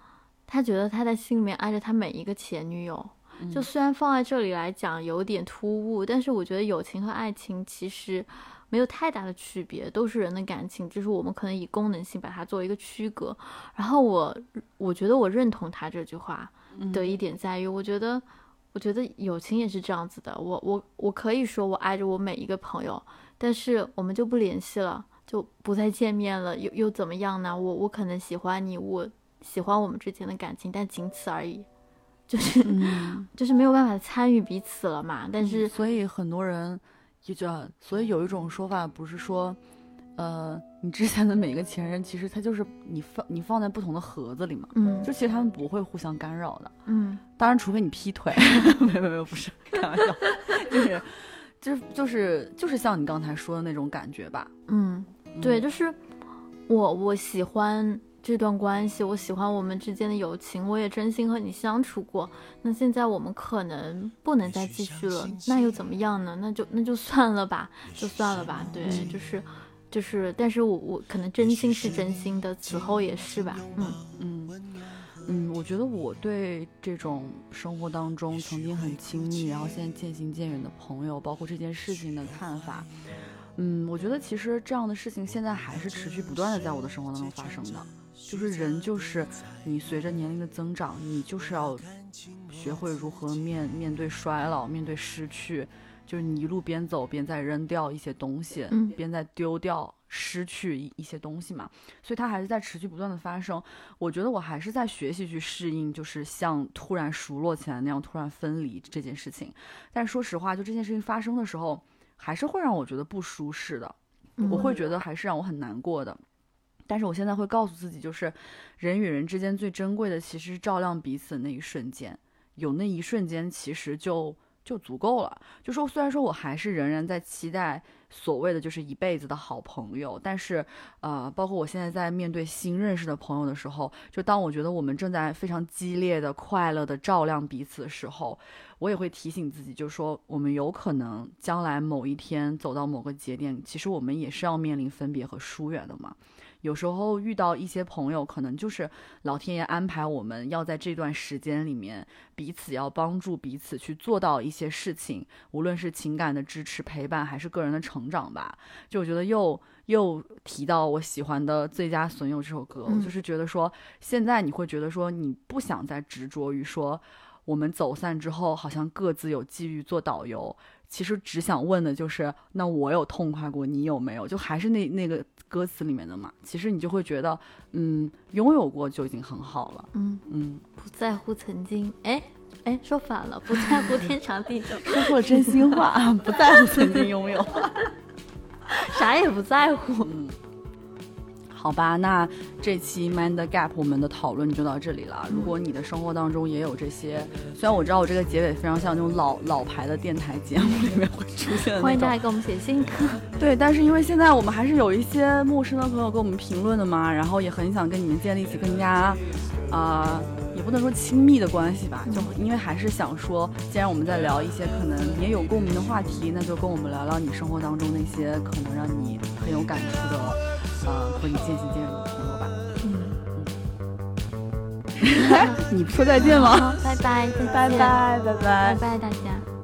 他觉得他在心里面爱着他每一个前女友，就虽然放在这里来讲有点突兀，但是我觉得友情和爱情其实没有太大的区别，都是人的感情，就是我们可能以功能性把它做一个区隔。然后我我觉得我认同他这句话的一点在于，我觉得。我觉得友情也是这样子的，我我我可以说我爱着我每一个朋友，但是我们就不联系了，就不再见面了，又又怎么样呢？我我可能喜欢你，我喜欢我们之间的感情，但仅此而已，就是 <laughs> 就是没有办法参与彼此了嘛。但是所以很多人就所以有一种说法不是说。呃，你之前的每一个前任，其实他就是你放你放在不同的盒子里嘛，嗯，就其实他们不会互相干扰的，嗯，当然除非你劈腿，<laughs> 没有没有不是开玩笑，就是就是就是就是像你刚才说的那种感觉吧，嗯，对，就是我我喜欢这段关系，我喜欢我们之间的友情，我也真心和你相处过，那现在我们可能不能再继续了，那又怎么样呢？那就那就算了吧，就算了吧，对，就是。就是，但是我我可能真心是真心的，此后也是吧。嗯嗯嗯，我觉得我对这种生活当中曾经很亲密，然后现在渐行渐远的朋友，包括这件事情的看法，嗯，我觉得其实这样的事情现在还是持续不断的在我的生活当中发生的。就是人就是你随着年龄的增长，你就是要学会如何面面对衰老，面对失去。就是你一路边走边在扔掉一些东西，嗯，边在丢掉、失去一一些东西嘛，所以它还是在持续不断的发生。我觉得我还是在学习去适应，就是像突然熟络起来那样突然分离这件事情。但是说实话，就这件事情发生的时候，还是会让我觉得不舒适的，我会觉得还是让我很难过的。但是我现在会告诉自己，就是人与人之间最珍贵的其实是照亮彼此的那一瞬间，有那一瞬间，其实就。就足够了。就说虽然说我还是仍然在期待所谓的就是一辈子的好朋友，但是呃，包括我现在在面对新认识的朋友的时候，就当我觉得我们正在非常激烈的、快乐的照亮彼此的时候，我也会提醒自己，就说我们有可能将来某一天走到某个节点，其实我们也是要面临分别和疏远的嘛。有时候遇到一些朋友，可能就是老天爷安排我们要在这段时间里面彼此要帮助彼此去做到一些事情，无论是情感的支持陪伴，还是个人的成长吧。就我觉得又又提到我喜欢的《最佳损友》这首歌，我就是觉得说，现在你会觉得说你不想再执着于说我们走散之后好像各自有机遇做导游。其实只想问的就是，那我有痛快过，你有没有？就还是那那个歌词里面的嘛。其实你就会觉得，嗯，拥有过就已经很好了。嗯嗯，不在乎曾经，哎哎，说反了，不在乎天长地久，<laughs> 说错真心话，<laughs> 不在乎曾经拥有，啥也不在乎。嗯。好吧，那这期 Mind Gap 我们的讨论就到这里了。如果你的生活当中也有这些，虽然我知道我这个结尾非常像那种老老牌的电台节目里面会出现的，欢迎大家给我们写信。<laughs> 对，但是因为现在我们还是有一些陌生的朋友给我们评论的嘛，然后也很想跟你们建立起更加，啊，也不能说亲密的关系吧，就因为还是想说，既然我们在聊一些可能也有共鸣的话题，那就跟我们聊聊你生活当中那些可能让你很有感触的。呃，和你渐行渐远的朋友吧。嗯，<laughs> 你说再见吗？<laughs> 拜拜，拜拜，拜拜，拜拜，大家。